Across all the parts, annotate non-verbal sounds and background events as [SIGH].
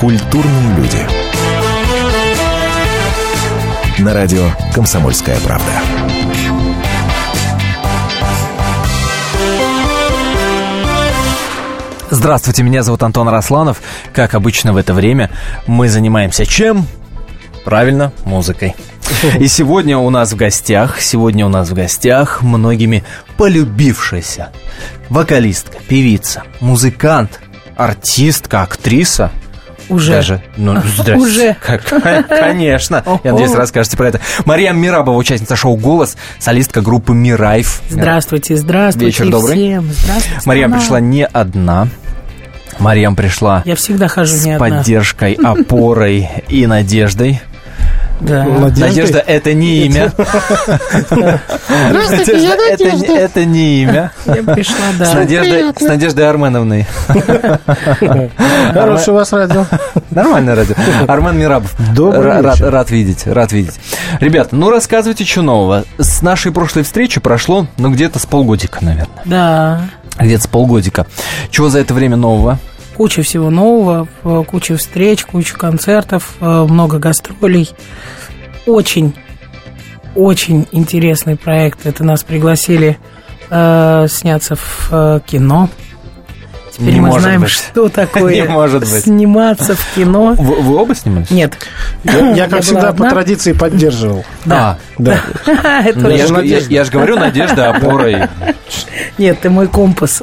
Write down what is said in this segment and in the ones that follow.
Культурные люди. На радио «Комсомольская правда». Здравствуйте, меня зовут Антон Росланов. Как обычно в это время мы занимаемся чем? Правильно, музыкой. И сегодня у нас в гостях, сегодня у нас в гостях многими полюбившаяся вокалистка, певица, музыкант, артистка, актриса. Уже. Даже, ну, [LAUGHS] здрасте. Уже. Как- конечно. Я надеюсь, расскажете про это. Мария Мирабова, участница шоу «Голос», солистка группы «Мирайф». Здравствуйте, здравствуйте Вечер добрый. всем. Здравствуйте, страна. пришла не одна. Мариам пришла Я всегда хожу с не одна. поддержкой, [LAUGHS] опорой и надеждой. Да. Надежда это не имя. [LAUGHS] Надежда это не- это не имя. Я пришла, С да. Надеждой, с Надеждой Арменовной. [LAUGHS] Хорошее у вас радио. Нормальное радио. Армен Мирабов. Добрый вечер. рад видеть, рад видеть. Ребята, ну рассказывайте, что нового. С нашей прошлой встречи прошло, ну, где-то с полгодика, наверное. Да. Где-то с полгодика. Чего за это время нового? Куча всего нового, э, куча встреч, куча концертов, э, много гастролей. Очень, очень интересный проект. Это нас пригласили э, сняться в э, кино. Теперь Не мы может знаем, быть. что [LAUGHS] такое Не может быть. сниматься в кино. Вы, вы оба снимались? Нет. Я, я, [LAUGHS] как была всегда, одна. по традиции поддерживал. Да. Да. [LAUGHS] Это Ну, я, Даже ж, я, надежда. я ж говорю, надежда, опора и Нет, ты мой компас.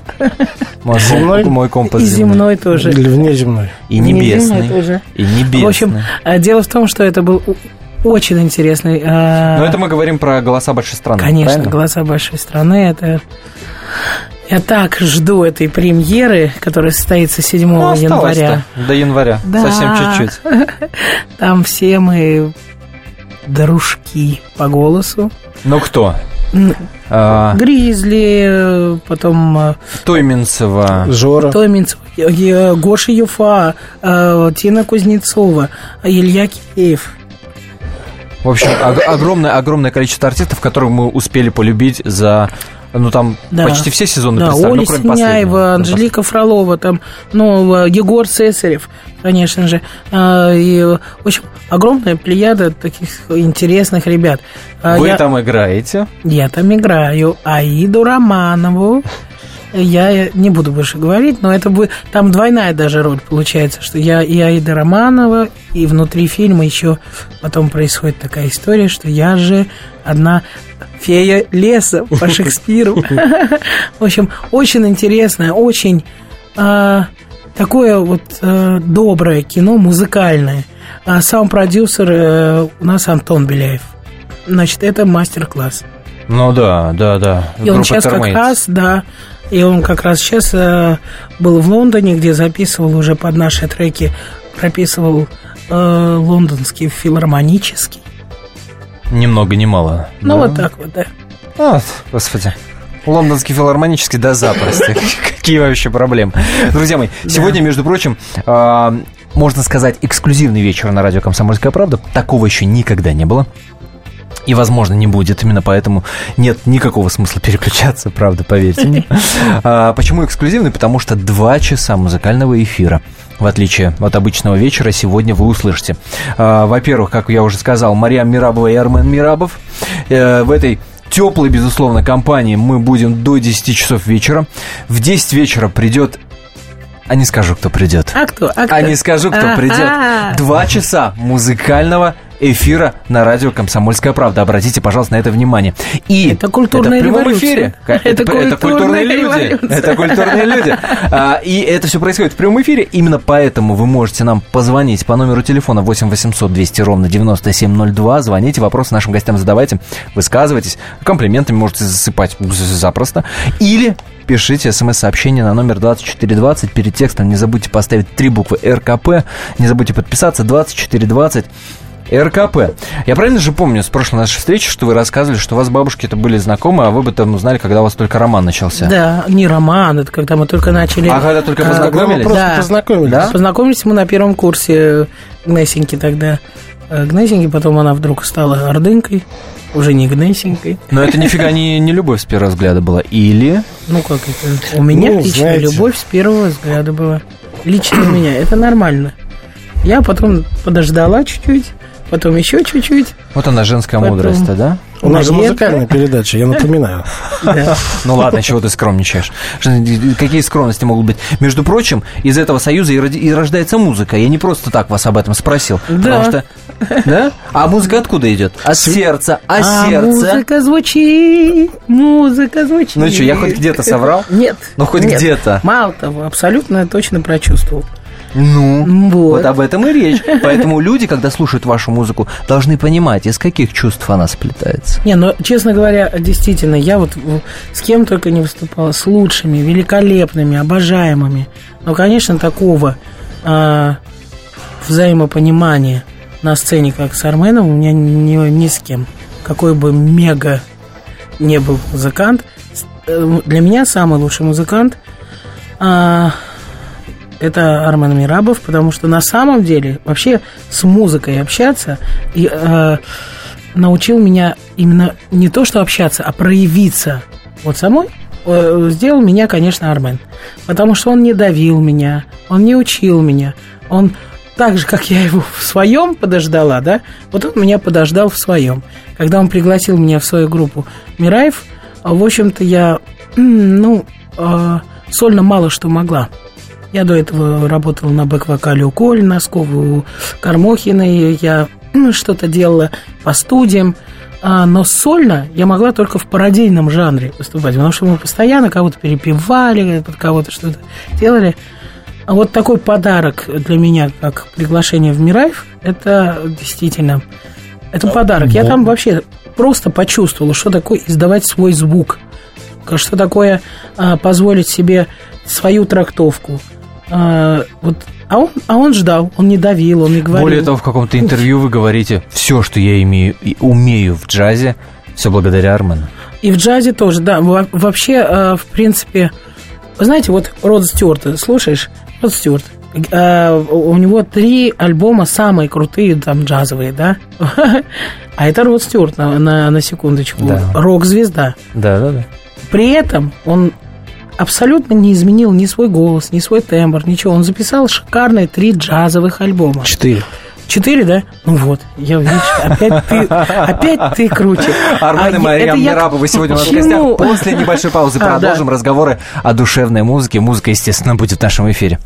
Земной? мой компас И земной. тоже. Или внеземной. И И небесный. И небесный. В общем, э, дело в том, что это был очень интересный. э, Но это мы говорим про голоса большой страны. Конечно, правильно? «Голоса большой страны» это... Я так жду этой премьеры, которая состоится 7 Ну, января. До января. Да. Совсем чуть-чуть. [LAUGHS] Там все мы дружки по голосу. Ну кто? А, Гризли, потом э, Тойминцева. Жора. Томинцев, э, Гоша Юфа, э, Тина Кузнецова, Илья Киреев. В общем, ог- огромное, огромное количество артистов, которых мы успели полюбить за... Ну, там Да. почти все сезоны Да, представлены, Оля ну, кроме Синяева. Анжелика Фролова, там, ну, э, Егор Цесарев, конечно же. А, И, в общем, огромная плеяда таких интересных ребят. А, Вы я, там играете. я там играю Аиду Романову. Я не буду больше говорить, но это будет там двойная даже роль получается, что я и Аида Романова, и внутри фильма еще потом происходит такая история, что я же одна фея леса по Шекспиру. В общем, очень интересное, очень а, такое вот а, доброе кино, музыкальное. А сам продюсер э, у нас Антон Беляев. Значит, это мастер-класс. Ну да, да, да. И он сейчас как раз, да, и он как раз сейчас э, был в Лондоне, где записывал уже под наши треки, прописывал э, лондонский филармонический. Ни много, ни мало. Ну, Да? вот так вот, да. А, господи. Лондонский филармонический, да запросто. [LAUGHS] Какие вообще проблемы? Друзья мои, сегодня, между прочим, а, можно сказать, эксклюзивный вечер на радио «Комсомольская правда». Такого еще никогда не было. И, возможно, не будет. Именно поэтому нет никакого смысла переключаться, правда, поверьте мне. [LAUGHS] А, Почему эксклюзивный? Потому что два часа музыкального эфира. В отличие от обычного вечера, сегодня вы услышите. А, Во-первых, как я уже сказал, Мариам Мирабова и Армен Мирабов. Э, В этой теплой, безусловно, компании мы будем до 10 часов вечера. В 10 вечера придет... А не скажу, кто придет. А кто? А, кто? А не скажу, кто А, придет. а. Два часа музыкального эфира на радио «Комсомольская правда». Обратите, пожалуйста, на это внимание. И Это культурная это в прямом революция. эфире. Это Это, это культурные культурная люди. революция. Это культурные люди. А, И это все происходит в прямом эфире. Именно поэтому вы можете нам позвонить по номеру телефона 8 800 200 ровно 9702. Звоните, вопросы нашим гостям задавайте, высказывайтесь. Комплиментами можете засыпать запросто. Или пишите смс-сообщение на номер 2420. Перед текстом не забудьте поставить три буквы РКП. Не забудьте подписаться. 2420. РКП. Я правильно же помню с прошлой нашей встречи, что вы рассказывали, что у вас бабушки это были знакомы, а вы бы там узнали, когда у вас только роман начался. Да, не роман, это когда мы только начали... А когда только А, познакомились? Мы просто Да. познакомились. Да? Познакомились мы на первом курсе Гнесинки тогда. Э, Гнесинки, потом она вдруг стала ордынкой, уже не Гнесинкой. Но это нифига не, не любовь с первого взгляда была. Или... Ну, как это? У меня Ну, лично знаете. любовь с первого взгляда была. Лично у меня. Это нормально. Я потом подождала чуть-чуть, потом еще чуть-чуть. Вот она женская Потом- мудрость да? У нас же музыкальная передача, я напоминаю. [LAUGHS] Ну ладно, чего ты скромничаешь? Какие скромности могут быть? Между прочим, из этого союза и, рождается музыка. Я не просто так вас об этом спросил. Потому что... Да? А музыка откуда идет? От сердца. А, А сердце... музыка звучит, музыка звучит. Ну что, я хоть где-то соврал? Нет. Ну, хоть где-то. Мало того, абсолютно точно прочувствовал. Ну, Вот. вот об этом и речь. Поэтому люди, когда слушают вашу музыку, должны понимать, из каких чувств она сплетается. Не, ну, честно говоря, действительно, я вот в- с кем только не выступала, с лучшими, великолепными, обожаемыми. Но, конечно, такого а, взаимопонимания на сцене, как с Арменом, у меня ни, ни с кем. Какой бы мега не был музыкант, э, для меня самый лучший музыкант а, это Армен Мирабов, потому что на самом деле вообще с музыкой общаться и э, научил меня именно не то, что общаться, а проявиться вот самой, э, сделал меня, конечно, Армен. Потому что он не давил меня, он не учил меня, он так же, как я его в своем подождала, да, вот он меня подождал в своем. Когда он пригласил меня в свою группу Мираев, в общем-то, я, ну, э, сольно мало что могла. Я до этого работала на бэк-вокале у Коли Носкова, у Кармохиной. Я м, что-то делала по студиям. А, но сольно я могла только в пародийном жанре выступать, потому что мы постоянно кого-то перепевали, под кого-то что-то делали. А вот такой подарок для меня, как приглашение в Мираев, это действительно, это подарок. Я там вообще просто почувствовала, что такое издавать свой звук, что такое а, позволить себе свою трактовку. А, вот, а, он, а он ждал, он не давил, он не говорил. Более того, в каком-то интервью вы говорите, все, что я имею и умею в джазе, все благодаря Армену. И в джазе тоже, да. Во- Вообще, э, в принципе, вы знаете, вот Род Стюарта, слушаешь? Род Стюарт. Э, У у него три альбома самые крутые, там, джазовые, да? [LAUGHS] А это Род Стюарт, на, на, на секундочку. Да. Рок-звезда. Да, да, да. При этом он абсолютно не изменил ни свой голос, ни свой тембр, ничего. Он записал шикарные три джазовых альбома. Четыре. Четыре, да? Ну вот, я, видишь, опять ты, опять ты круче. Армен А и я- Мария Мирабовы сегодня у нас в гостях. После небольшой паузы [LAUGHS] А, продолжим да. разговоры о душевной музыке. Музыка, естественно, будет в нашем эфире.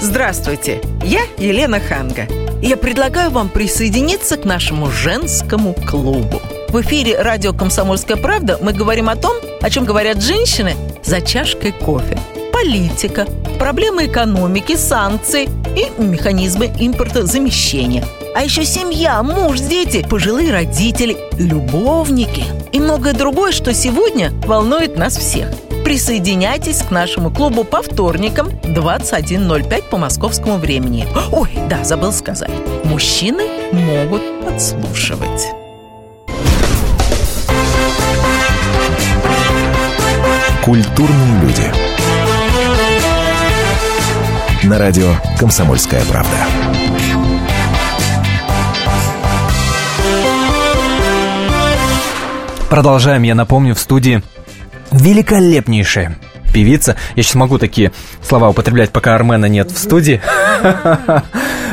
Здравствуйте, я Елена Ханга. Я предлагаю вам присоединиться к нашему женскому клубу. В эфире радио «Комсомольская правда» мы говорим о том, о чем говорят женщины за чашкой кофе. Политика, проблемы экономики, санкции и механизмы импортозамещения. А еще семья, муж, дети, пожилые родители, любовники и многое другое, что сегодня волнует нас всех. Присоединяйтесь к нашему клубу по вторникам 21.05 по московскому времени. Ой, да, забыл сказать. Мужчины могут подслушивать. Культурные люди. На радио «Комсомольская правда». Продолжаем, я напомню, в студии великолепнейшая певица. Я сейчас могу такие слова употреблять, пока Армена нет в студии. [LAUGHS]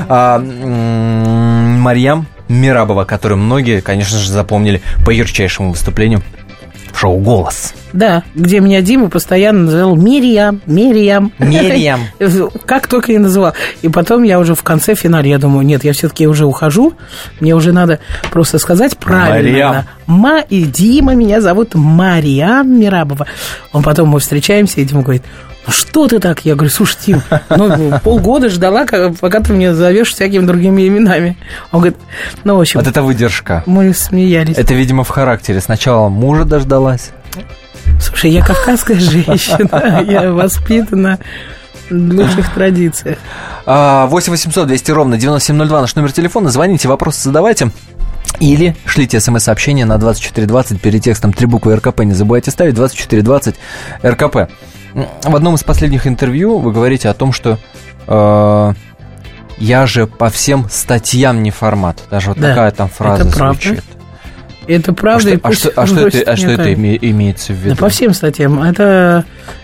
А, Марьям Мирабова, которую многие, конечно же, запомнили по ярчайшему выступлению шоу «Голос». Да, где меня Дима постоянно называл Мириам, Мириам. Мириам. [LAUGHS] Как только я называл. И потом я уже в конце финале, я думаю, нет, я все-таки уже ухожу. Мне уже надо просто сказать правильно. Ма и Дима, меня зовут Мариам Мирабова. Он потом мы встречаемся, и Дима говорит, ну что ты так? Я говорю, слушай, Тим, ну полгода ждала, пока ты меня зовешь всякими другими именами. Он говорит, ну, в общем, Вот это выдержка. мы смеялись. Это, видимо, в характере. Сначала мужа дождалась. Слушай, я кавказская [LAUGHS] женщина, я воспитана в лучших традициях. А, 8 800 200 ровно 9702 наш номер телефона. Звоните, вопросы задавайте. Или шлите смс-сообщение на 2420 перед текстом три буквы РКП. Не забывайте ставить 2420 РКП. В одном из последних интервью вы говорите о том, что э, я же по всем статьям не формат. Даже вот Да, такая там фраза это правда. звучит. Это А правда. что, и а что- а что это, а что это име- имеется в виду? Да по всем статьям. Это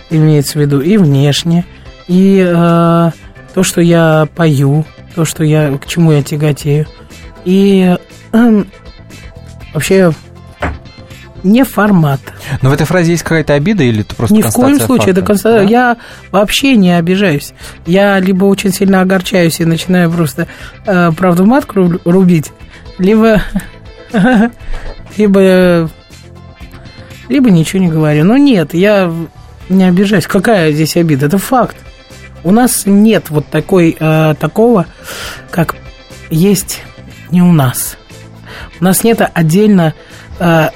имеется в виду и внешне, и, э, то, что я пою, то, что я, к чему я тяготею. И эм, вообще не формат. Но в этой фразе есть какая-то обида или это просто Ни в коем случае. Это факта? конста- Да? Я вообще не обижаюсь. Я либо очень сильно огорчаюсь и начинаю просто э, правду матку ру- рубить, либо, [LAUGHS] либо, либо ничего не говорю. Но нет, я не обижаюсь. Какая здесь обида? Это факт. У нас нет вот такой, э, такого, как есть не у нас. У нас нет отдельно э,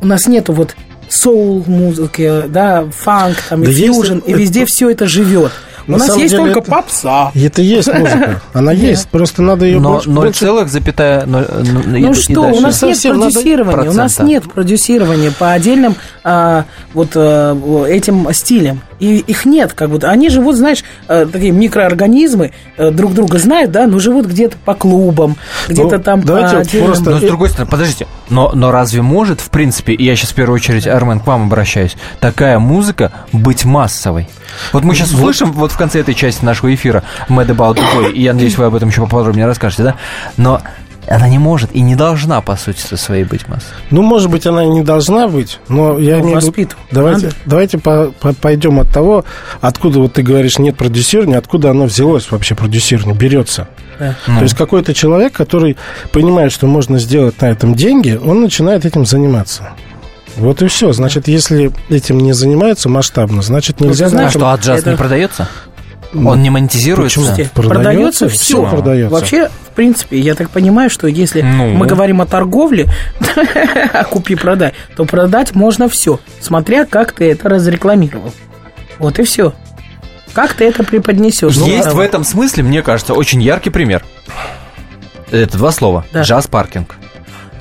у нас нету вот соул музыки, да, фанк, там, и Да есть фьюжн, и это- везде все это живет. У На нас есть деле только это- попса. И это есть [LAUGHS] музыка. Она есть, просто надо ее Но больше... 0, больше- целых запятая... ноль- ну, и- Ну и что, у нас нет продюсирования, у нас нет продюсирования по отдельным а, вот а, этим стилям. И их нет, как будто. Они живут, знаешь, э, такие микроорганизмы, э, друг друга знают, да, но живут где-то по клубам, где-то Ну, там давайте по отдельным- просто- Но с другой стороны, подождите, но, но разве может, в принципе, и я сейчас в первую очередь, Армен, к вам обращаюсь, такая музыка быть массовой? Вот мы сейчас услышим вот в конце этой части нашего эфира Mad About the Boy, и я надеюсь, вы об этом еще поподробнее расскажете, да? Но она не может и не должна, по сути своей, быть массовой. Ну, может быть, она и не должна быть, но я Ну, имею в виду- воспитывать Давайте, надо. давайте по- по- пойдем от того, откуда вот ты говоришь нет продюсирования, откуда оно взялось вообще продюсирование, берется. Да. Ну. То есть какой-то человек, который понимает, что можно сделать на этом деньги, он начинает этим заниматься. Вот и все. Значит, если этим не занимаются масштабно, значит нельзя ты на А знаешь, что, а джаз это- не продается? Ну, Он не монетизируется? почему? Продается? продается Всё все. продается. Вообще, в принципе, я так понимаю, что если Ну. мы говорим о торговле, [LAUGHS] купи-продай, то продать можно все, смотря как ты это разрекламировал. Вот и все. Как ты это преподнесешь? Есть Ну, в этом смысле, мне кажется, очень яркий пример. Это два слова. Да. Джаз-паркинг.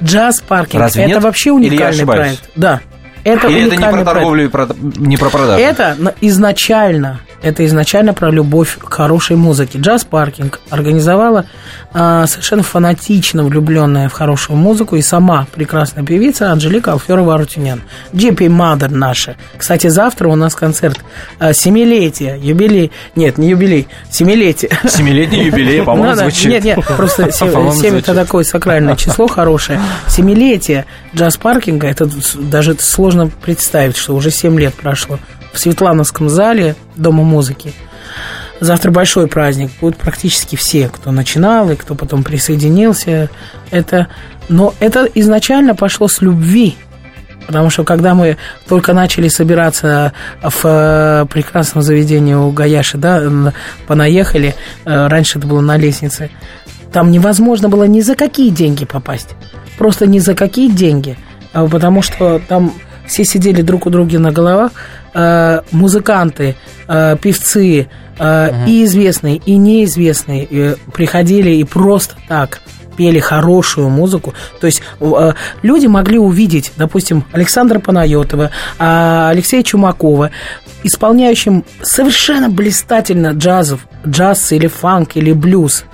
Джаз-паркинг. Разве это нет? вообще Или я уникальный ошибаюсь? проект. Да. Это Или это не про торговлю, и про- не про продажу? Это на- изначально, это изначально про любовь к хорошей музыке. Джаз Паркинг организовала а, совершенно фанатично влюбленная в хорошую музыку и сама прекрасная певица Анжелика Алферова Арутюнян. Джипи Мадер наша. Кстати, завтра у нас концерт а, семилетия, юбилей, нет, не юбилей, семилетие. Семилетний юбилей, по-моему, Ну звучит. Нет, нет, просто [LAUGHS] семь это такое сакральное число хорошее. Семилетие джаз-паркинга, это даже сложно представить, что уже семь лет прошло. В Светлановском зале Дома музыки. Завтра большой праздник. Будут практически все, кто начинал и кто потом присоединился. Это... Но это изначально пошло с любви. Потому что когда мы только начали собираться в э, прекрасном заведении у Гаяши, да, понаехали, э, раньше это было на лестнице, там невозможно было ни за какие деньги попасть. Просто ни за какие деньги. А Потому что там все сидели друг у друга на головах, э, музыканты, э, певцы, э, и известные, и неизвестные э, приходили и просто так пели хорошую музыку. То есть э, люди могли увидеть, допустим, Александра Панайотова, а, Алексея Чумакова, исполняющим совершенно блистательно джазов, джаз или фанк или блюз.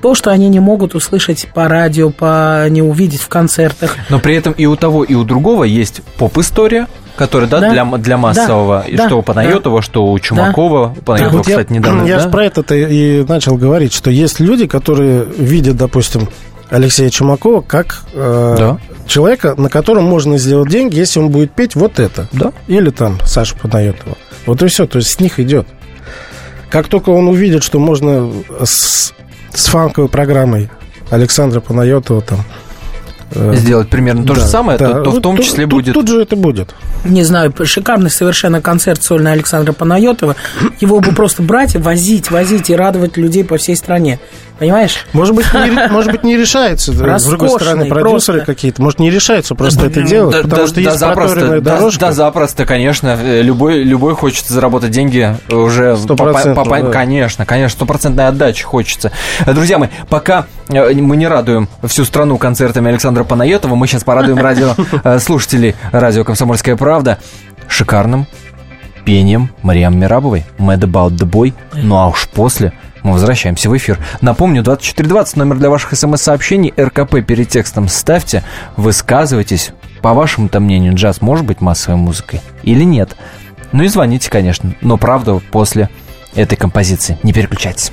То, что они не могут услышать по радио, по не увидеть в концертах. Но при этом и у того, и у другого есть поп-история, которая, да, Да. для, для массового, Да. и Да. что у Панайотова, что у Чумакова. Панайотова, Вот я- кстати, недавно, Я да? же про это и начал говорить, что есть люди, которые видят, допустим, Алексея Чумакова как э, Да. человека, на котором можно сделать деньги, если он будет петь вот это. Да. Или там Саша Панайотова. Вот и все, то есть с них идет. Как только он увидит, что можно с, с фанковой программой Александра Панайотова там... э, Сделать примерно то же да, самое, да. то, то в Вот том тут- числе тут- будет... Тут же это будет. Не знаю, шикарный совершенно концерт сольный Александра Панайотова. Его бы просто брать, и возить, возить и радовать людей по всей стране. Понимаешь? Может быть, не, [LAUGHS] может быть, не решается. С другой стороны, продюсеры просто. какие-то, может, не решаются просто это делать, Да, потому да, что да, есть запросто, проторенная да, дорожка. да, запросто, конечно. Э, Любой, любой хочет заработать деньги уже... По- да. Конечно, конечно, стопроцентной отдачи хочется. Э, Друзья мои, пока э, мы не радуем всю страну концертами Александра Панайотова, мы сейчас порадуем радио, э, слушателей радио «Комсомольская правда» шикарным пением Мариам Мирабовой «Mad About the Boy». Ну а уж после мы возвращаемся в эфир. Напомню, 2420, номер для ваших смс-сообщений, РКП перед текстом ставьте, высказывайтесь. По вашему-то мнению, джаз может быть массовой музыкой или нет? Ну и звоните, конечно, но правда после этой композиции. Не переключайтесь.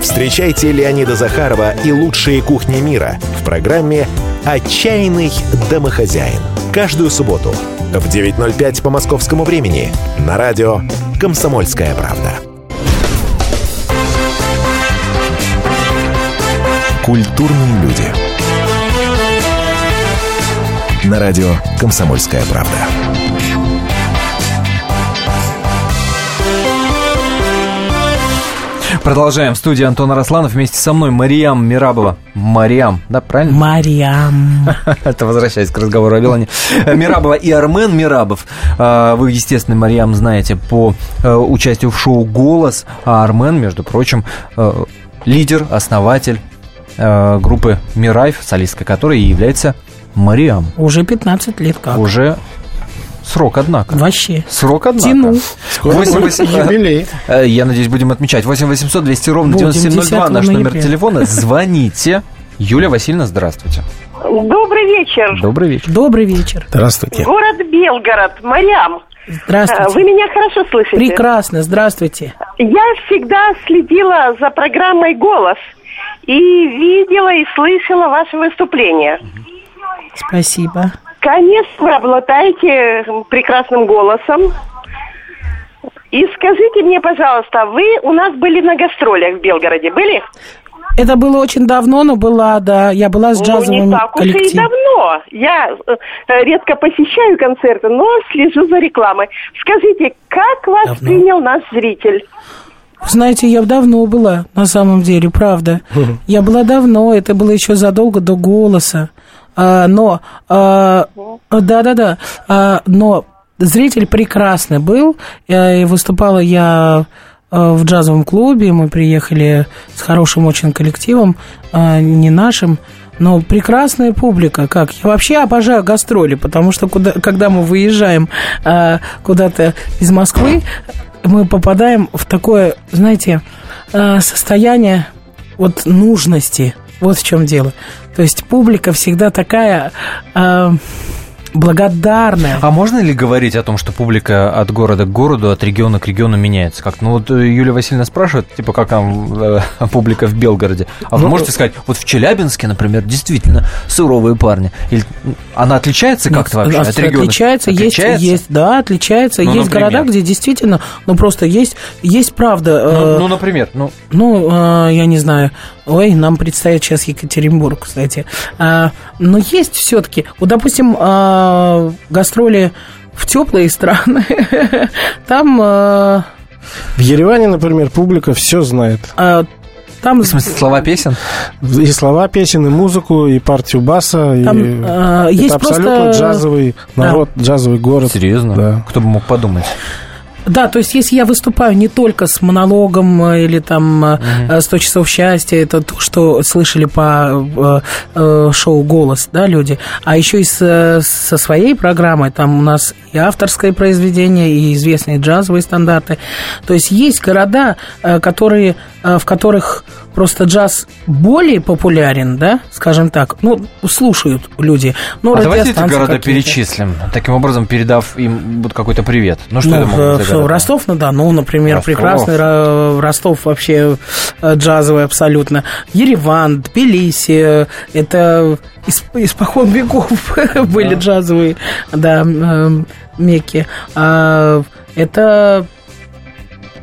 Встречайте Леонида Захарова и лучшие кухни мира в программе «Отчаянный домохозяин». Каждую субботу в 9.05 по московскому времени на радио «Комсомольская правда». Культурные люди. На радио «Комсомольская правда». Продолжаем. В студии Антон Арасланов. Вместе со мной Мариам Мирабова. Мариам, да, правильно? Мариам. [LAUGHS] Это возвращаясь к разговору о Белане. Мирабова и Армен Мирабов. А, Вы, естественно, Мариам, знаете по э, участию в шоу «Голос», а Армен, между прочим, э, лидер, основатель э, группы «Мирайф», солисткой которой является Мариам. Уже 15 лет как. Уже срок, однако. Вообще. Срок, однако. Тяну. Скоро Восемь будет восемь- юбилей. Э, Я надеюсь, будем отмечать. 8 800 200 ровно Будем 9702 наш 10 номер телефона. Звоните. Юлия Васильевна, здравствуйте. Добрый вечер. Добрый вечер. Добрый вечер. Здравствуйте. Город Белгород, Марьям. Э, Здравствуйте. Вы меня хорошо слышите? Прекрасно, здравствуйте. Я всегда следила за программой «Голос» и видела и слышала ваше выступление. Спасибо. Конечно, вы обладаете прекрасным голосом. И скажите мне, пожалуйста, вы у нас были на гастролях в Белгороде, были? Это было очень давно, но была, да, я была с Ну, джазовым не так уж и давно. Я э, редко посещаю концерты, но слежу за рекламой. Скажите, как вас Давно. принял наш зритель? Знаете, я давно была, на самом деле, правда. [LAUGHS] Я была давно, это было еще задолго до голоса. А, но, а, да-да-да, а, но зритель прекрасный был, э, и выступала я э, в джазовом клубе, мы приехали с хорошим очень коллективом, а, не нашим, но прекрасная публика, как я вообще обожаю гастроли, потому что куда, когда мы выезжаем куда-то из Москвы, мы попадаем в такое, знаете, состояние вот нужности. Вот в чем дело. То есть публика всегда такая а, благодарная. А можно ли говорить о том, что публика от города к городу, от региона к региону меняется? Как, ну вот э, Юлия Васильевна спрашивает, типа, как там э, [LAUGHS] публика в Белгороде. А вы Ну, можете сказать, вот в Челябинске, например, действительно суровые парни. Или она отличается как-то Нет, вообще от- региона? Отличается, Отличается? есть, есть, да, отличается. Ну, есть например? города, где действительно, ну просто есть, есть правда. Ну, э, ну, например, ну, Ну, э, я не знаю. Ой, нам предстоит сейчас Екатеринбург, кстати. А, но есть все-таки, вот, допустим, а, гастроли в теплые страны, [LAUGHS] там, а, В Ереване, например, публика все знает. а, там, в смысле, слова песен? И слова песен, и музыку, и партию баса. и... Там, э, Это есть абсолютно просто- джазовый народ, джазовый город. Серьезно? Да. Кто бы мог подумать? Да, то есть если я выступаю не только с монологом э, или там э, э, «100 часов счастья», это то, что слышали по э, э, шоу «Голос», да, люди, а еще и с- со своей программой, там у нас и авторское произведение, и известные джазовые стандарты. То есть есть города, э, которые, э, в которых просто джаз более популярен, да, скажем так, ну, слушают люди. Ну, а давайте эти города перечислим, таким образом передав им вот какой-то привет. Ну, что Ну, это могут э, за что, города? Ростов-на-Дону, например, Ростов. прекрасный Ро- Ростов вообще э, джазовый абсолютно. Ереван, Тбилиси, э, это из- испокон веков [LAUGHS] были джазовые, да, э, Мекки. А, Это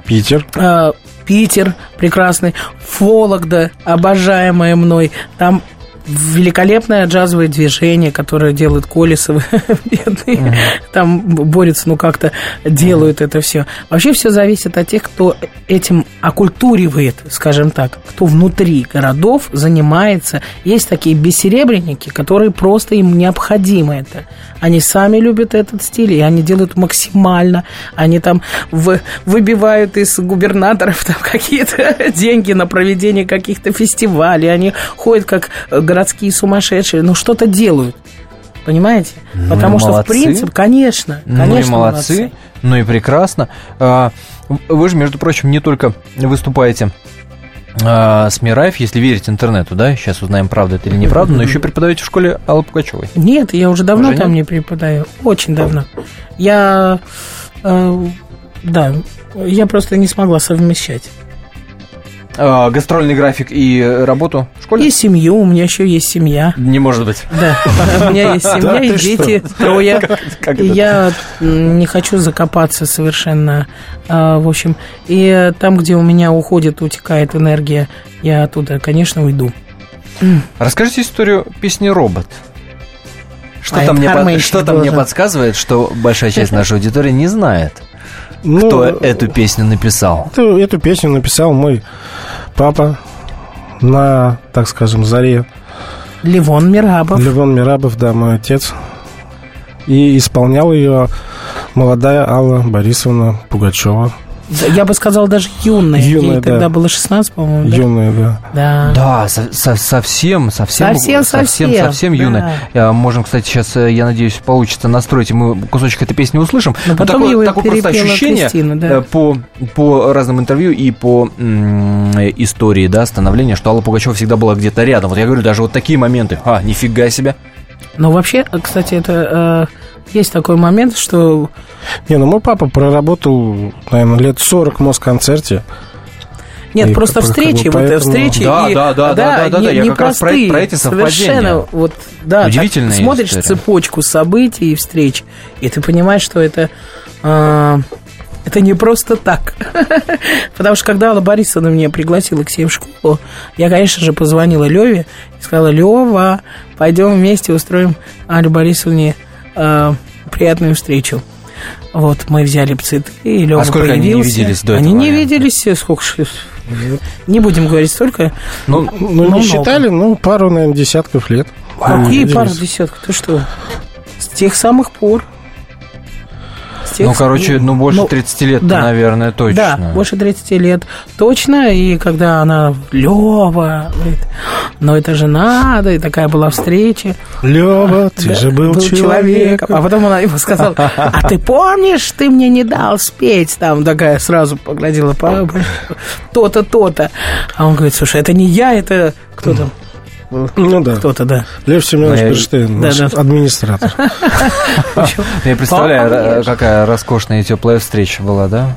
Питер. э, Питер прекрасный, Вологда, обожаемая мной. Там великолепное джазовое движение, которое делают Колесовы, [LAUGHS] бедные. Там борются, ну как-то делают это все. Вообще все зависит от тех, кто этим окультуривает, скажем так, кто внутри городов занимается. Есть такие бессеребренники, которые просто им необходимо это. Они сами любят этот стиль, и они делают максимально. Они там вы- выбивают из губернаторов там какие-то [LAUGHS] деньги на проведение каких-то фестивалей. Они ходят как э, городские сумасшедшие, но что-то делают. Понимаете? Ну Потому что, в молодцы. принципе, конечно, Ну конечно, и молодцы, ну и прекрасно. А, Вы же, между прочим, не только выступаете а, с Мираев, если верить интернету, да, сейчас узнаем, правда это или неправда, но еще преподаете в школе Аллы Пугачевой. Нет, я уже давно Уже там нет? не преподаю. Очень давно. Я, э, да, я просто не смогла совмещать. А, Гастрольный график и работу в школе? И семью, у меня еще есть семья. Не может быть. Да, у меня есть семья и дети трое. я не хочу закопаться совершенно. А, В общем, и там, где у меня уходит, утекает энергия, я оттуда, конечно, уйду. Расскажите историю песни «Робот». Что-то мне, под- был, мне подсказывает, что большая часть нашей аудитории не знает, Ну, кто эту песню написал. эту, эту песню написал мой папа на, так скажем, заре. Ливон Мирабов. Левон Мирабов, да, мой отец. И исполнял ее молодая Алла Борисовна Пугачева. Я бы сказал, даже юная. Юная, Ей тогда да. было 16, по-моему. да? Юная, да. Да. Да, со- со- совсем, совсем, Совсем, совсем, совсем, совсем да. юная. А, Можем, кстати, сейчас, э, я надеюсь, получится настроить, и мы кусочек этой песни услышим. Но Но потом такое, его такое просто ощущение Кристина, да. э, по, по разным интервью и по э, истории, да, становления, что Алла Пугачева всегда была где-то рядом. Вот я говорю, даже вот такие моменты. А, нифига себе. Но вообще, кстати, это э, есть такой момент, что Не, ну мой папа проработал, наверное, лет 40 в Москонцерте. Нет, И просто встречи, вот э, поэтому- встречи. Да, и- да, да, да, да, да, я как раз про про эти совпадения. Совершенно, вот, да. так Удивительная смотришь история. цепочку событий и встреч, и ты понимаешь, что это... э, это не просто так. [LAUGHS] Потому что когда Алла Борисовна меня пригласила к себе в школу, я, конечно же, позвонила Леве и сказала, Лева, пойдем вместе устроим Алле Борисовне э, приятную встречу. Вот, мы взяли цветы, и Лева А сколько они не появился. виделись до Они этого не момента? виделись, э, сколько... Не будем говорить столько. Ну, Ну, Ну, не много. считали, ну, пару, наверное, десятков лет. Какие пару десятков? Ты что? С тех самых пор. Тех ну, короче, ну, больше ну, 30 лет, да. наверное, точно. Да, больше 30 лет точно. И когда она Лева, говорит, ну это же надо, и такая была встреча. Лева, ты Да, же был, человеком. А потом она ему сказала, а ты помнишь, ты мне не дал спеть? Там такая сразу погладила по по- то-то, то-то. А он говорит, слушай, это не я, это кто там? Ну да. Кто-то, да. Лев Семенович Ну, я- Берштейн, Да, наш да. администратор. [LAUGHS] Я представляю, э, какая роскошная и теплая встреча была, да?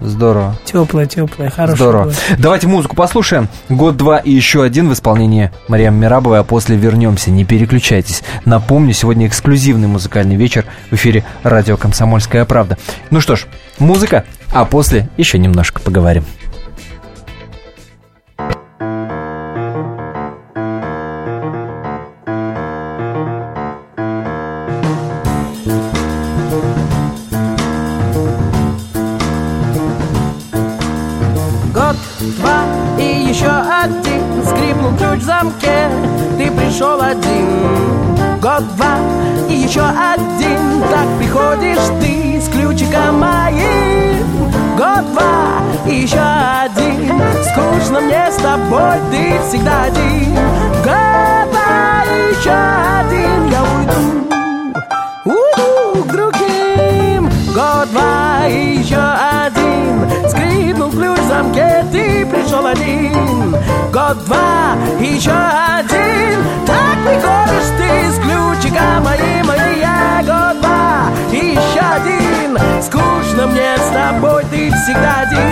Здорово. Теплая, теплая, хорошая. Здорово. была. Давайте музыку послушаем. Год, два и еще один в исполнении Мариам Мирабовой, а после вернемся. Не переключайтесь. Напомню, сегодня эксклюзивный музыкальный вечер в эфире радио «Комсомольская правда». Ну что ж, музыка, а после еще немножко поговорим. Скучно мне с тобой, ты всегда один. Год, два и еще один Я уйду. У-у, к другим. Год, два и еще один. Скрипнул ключ в замке, ты пришел один. Год, два и еще один. Так приходишь ты с ключиком моим И я. Год, два и еще один. Скучно мне с тобой, ты всегда один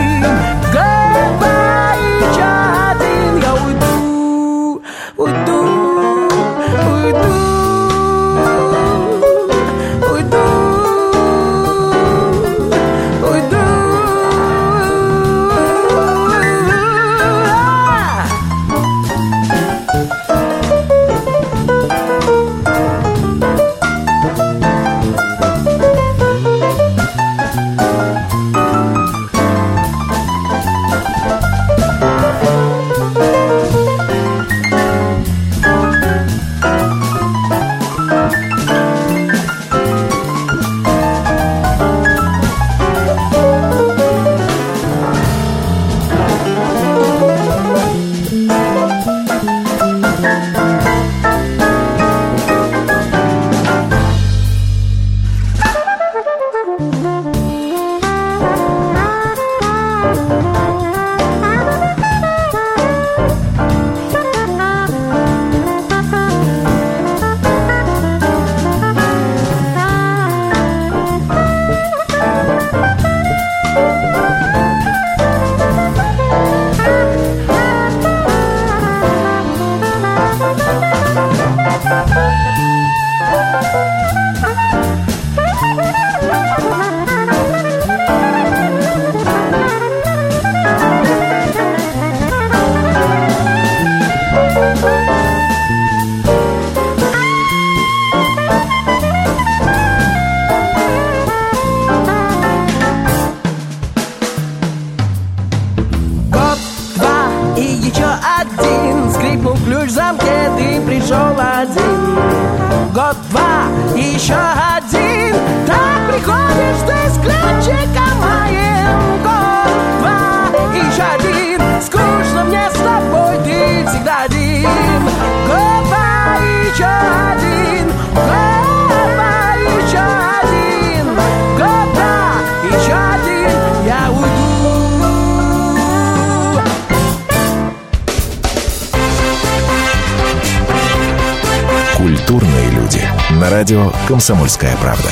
«Комсомольская правда».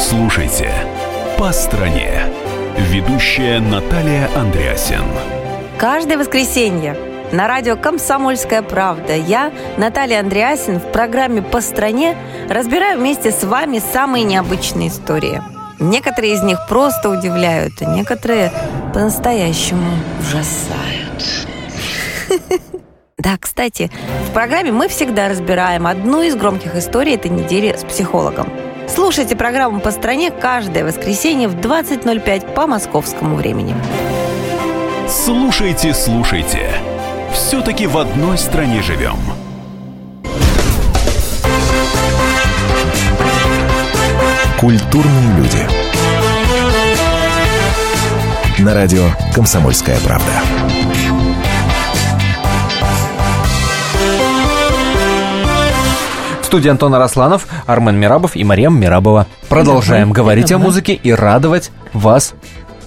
Слушайте «По стране». Ведущая Наталья Андреасен. Каждое воскресенье на радио «Комсомольская правда» я, Наталья Андреасин, в программе «По стране» разбираю вместе с вами самые необычные истории. Некоторые из них просто удивляют, а некоторые по-настоящему ужасают. [LAUGHS] Да, кстати, в программе мы всегда разбираем одну из громких историй этой недели с психологом. Слушайте программу «По стране» каждое воскресенье в 20.05 по московскому времени. Слушайте, слушайте. Все-таки в одной стране живем. Культурные люди. На радио «Комсомольская правда». Студии Антон Арасланов, Армен Мирабов и Мариам Мирабова. Продолжаем говорить о музыке и радовать вас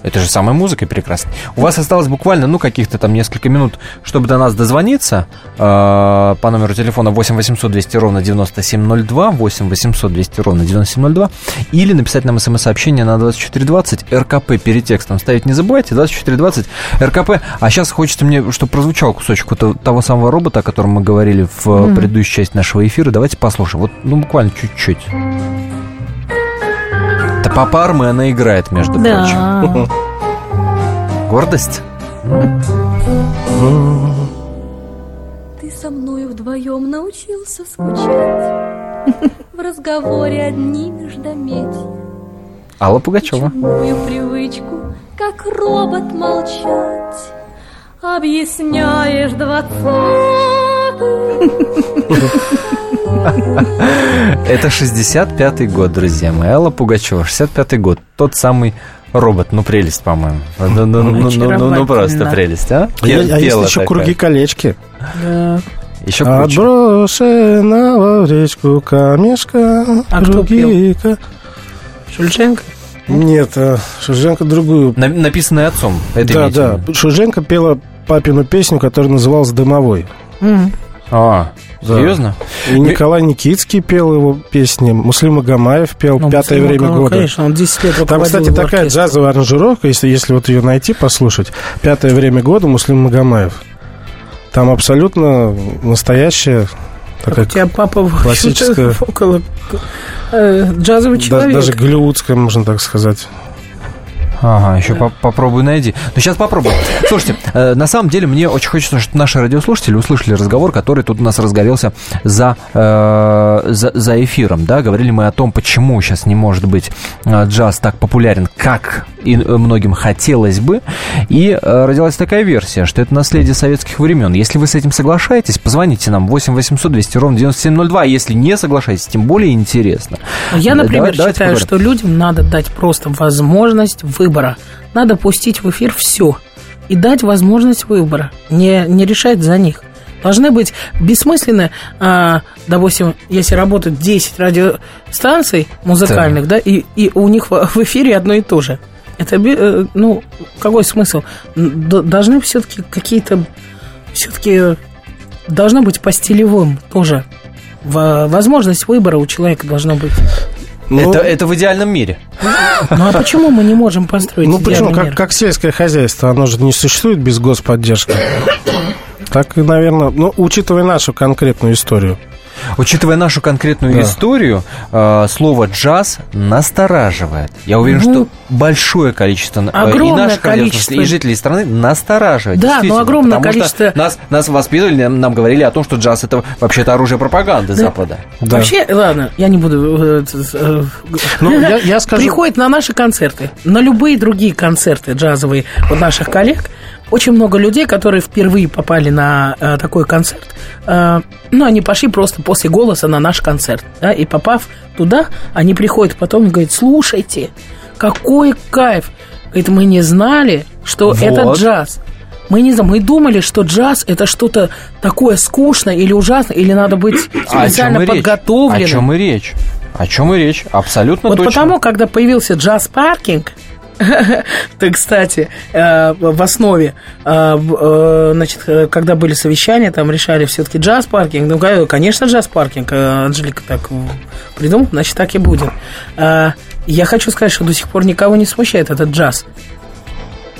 это же самая музыка прекрасная. У вас осталось буквально, ну, каких-то там несколько минут, чтобы до нас дозвониться э, по номеру телефона 8 800 200 ровно 9702, 8 800 200 ровно 9702, или написать нам смс-сообщение на 2420, РКП перед текстом ставить не забывайте, 2420, РКП. А сейчас хочется мне, чтобы прозвучал кусочек вот того самого робота, о котором мы говорили в предыдущей части нашего эфира. Давайте послушаем. Вот, ну, буквально чуть-чуть. Это папа Армена играет, между Да. прочим. [LAUGHS] Гордость? Ты со мною вдвоем научился скучать В разговоре одни междометия Алла Пугачева. Привычку, как робот молчать Объясняешь двадцатый [LAUGHS] Это 65-й год, друзья мои. Алла Пугачева, 65-й год. Тот самый робот. Ну, прелесть, по-моему. Ну, ну, ну, ну, ну, ну, ну, просто прелесть, а? А я- а есть еще такая. круги-колечки. Да. Еще круче. Отброшенного в речку камешка. А кто круги ко- Шульченко? Нет, а, Шуженко другую. На- написанное отцом. Это да, да. виду? Шуженко пела папину песню, которая называлась «Дымовой». Мгм. А, Да. серьезно? И Николай Никитский пел его песни, Муслим Магомаев пел Ну, «Пятое Муслим время года». Конечно, он 10 лет Там, кстати, такая джазовая аранжировка, если, если вот ее найти, послушать. «Пятое время года» Муслим Магомаев. Там абсолютно настоящая такая У тебя папа классическая, [LAUGHS] около э, джазовый да- человек. даже голливудская, можно так сказать. Ага, еще по- попробуй найди. Ну, сейчас попробуем. Слушайте, э, на самом деле мне очень хочется, чтобы наши радиослушатели услышали разговор, который тут у нас разгорелся за, э, за, за эфиром. Да? Говорили мы о том, почему сейчас не может быть э, джаз так популярен, как и э, многим хотелось бы. И э, родилась такая версия, что это наследие советских времен. Если вы с этим соглашаетесь, позвоните нам 8 800 200 ровно 9702. Если не соглашаетесь, тем более интересно. Я, Э, например, давай- считаю, что людям надо дать просто возможность выбора. Надо пустить в эфир все и дать возможность выбора, не, не решать за них. Должны быть бессмысленно, а, допустим, если работают 10 радиостанций музыкальных, да, и, и у них в эфире одно и то же. Это, э, ну, какой смысл? Должны все-таки какие-то, все-таки должно быть по стилевым тоже. Возможность выбора у человека должна быть. Ну, это, это в идеальном мире. Ну а почему мы не можем построить Ну почему? Как, как сельское хозяйство, оно же не существует без господдержки. Так и, наверное, ну, учитывая нашу конкретную историю. Учитывая нашу конкретную Да. историю, э, слово джаз настораживает. Я уверен, Ну, что большое количество э, и огромное наших количество. и жителей страны настораживает. Да, но действительно, огромное потому что количество- Нас, нас воспитывали, нам, говорили о том, что джаз это вообще-то оружие пропаганды Запада. Да. Вообще, ладно, я не буду... э, Ну, я- я [LAUGHS] скажу- Приходят на наши концерты, на любые другие концерты джазовые вот наших коллег. Очень много людей, которые впервые попали на э, такой концерт, э, ну, они пошли просто после голоса на наш концерт, да, и попав туда, они приходят потом и говорят, слушайте, какой кайф! Говорит, мы не знали, что Вот. это джаз. Мы не знали, мы думали, что джаз это что-то такое скучное или ужасное, или надо быть специально подготовленным. О чем и речь? О чем и речь? Абсолютно Вот точно. потому, когда появился джаз-паркинг, [LAUGHS] то, кстати, э, в основе, э, э, значит, когда были совещания, там решали все-таки джаз-паркинг. Ну, конечно, джаз-паркинг. Анжелика так придумала, значит, так и будет. Я хочу сказать, что до сих пор никого не смущает этот джаз.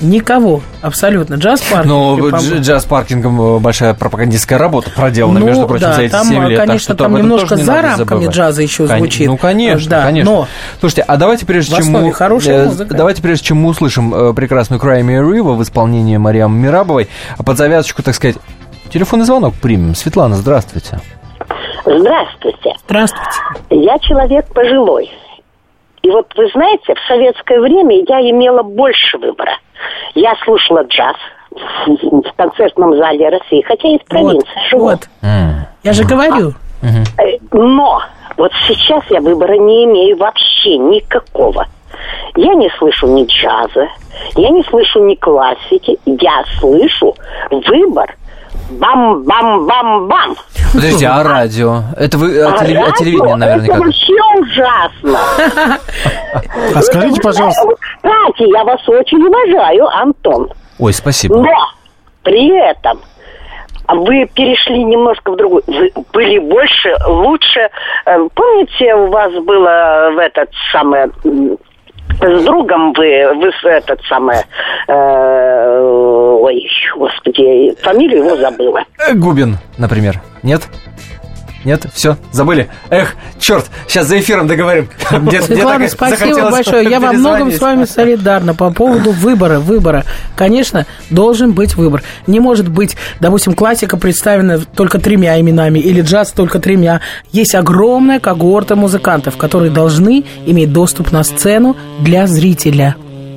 Никого, абсолютно. Джаз-паркинг. Но и, по- дж- джаз-паркингом э, большая пропагандистская работа проделана, Ну, между прочим, да, за эти там, 7 лет. Так конечно, что там немножко за рамками джаза еще Кон- звучит. Ну, конечно, Да, конечно. но- Слушайте, а давайте прежде В чем мы... э, музыка. Давайте прежде чем мы услышим э, прекрасную Cry Me a River в исполнении Мариам Мирабовой, а под завязочку, так сказать, телефонный звонок примем. Светлана, здравствуйте. Здравствуйте. Здравствуйте. Я человек пожилой. И вот вы знаете, в советское время я имела больше выбора. Я слушала джаз в в концертном зале России, хотя из провинции живу. Вот. Я же говорю. Э, Но вот сейчас я выбора не имею вообще никакого. Я не слышу ни джаза, я не слышу ни классики, я слышу выбор бам-бам-бам-бам. Подождите, а радио? Это вы о, телеви- о радио телевидении наверняка. Это вообще ужасно. А скажите, пожалуйста, Кстати, я вас очень уважаю, Антон. Ой, спасибо. Но при этом вы перешли немножко в другую. Вы были больше, лучше. Э, Помните, у вас было в этот самый с другом вы, вы этот самый, э, ой, господи, фамилию его забыла. Э, Губин, например. Нет? Нет? Все, забыли? Эх, черт, сейчас за эфиром договорим. Мне- мне Светлана, так спасибо большое. Я во многом с вами солидарна по поводу выбора. Выбора. Конечно, должен быть выбор. Не может быть, допустим, классика представлена только тремя именами или джаз только тремя. Есть огромная когорта музыкантов, которые должны иметь доступ на сцену для зрителя.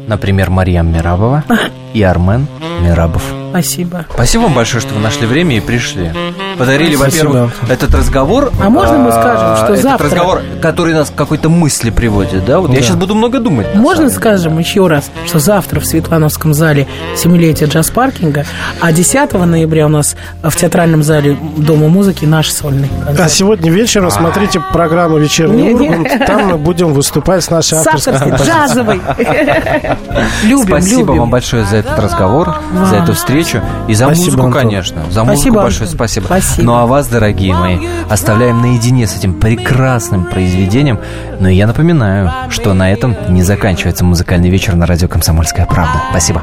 Например, Марьям Мирабова [LAUGHS] и Армен Мирабов. Спасибо. Спасибо вам большое, что вы нашли время и пришли. Подарили, во-первых, этот разговор. А можно мы скажем, что этот завтра- разговор, который нас к какой-то мысли приводит, да? Вот я Да. сейчас буду много думать. Можно скажем еще раз, что завтра в Светлановском зале семилетие джаз-паркинга, а 10 ноября у нас в театральном зале Дома музыки наш сольный а концерт. сегодня вечером смотрите программу «Вечерний Не, не. Ургант». Там мы будем выступать с нашей С авторской авторской, композицией. джазовой. [LAUGHS] Любим, Спасибо любим. вам большое за этот разговор, за эту встречу и за Спасибо, музыку, Антон. конечно. За Спасибо, музыку большое Антон. спасибо. Спасибо. Ну а вас, дорогие мои, оставляем наедине с этим прекрасным произведением. Но я напоминаю, что на этом не заканчивается музыкальный вечер на радио «Комсомольская правда». Спасибо.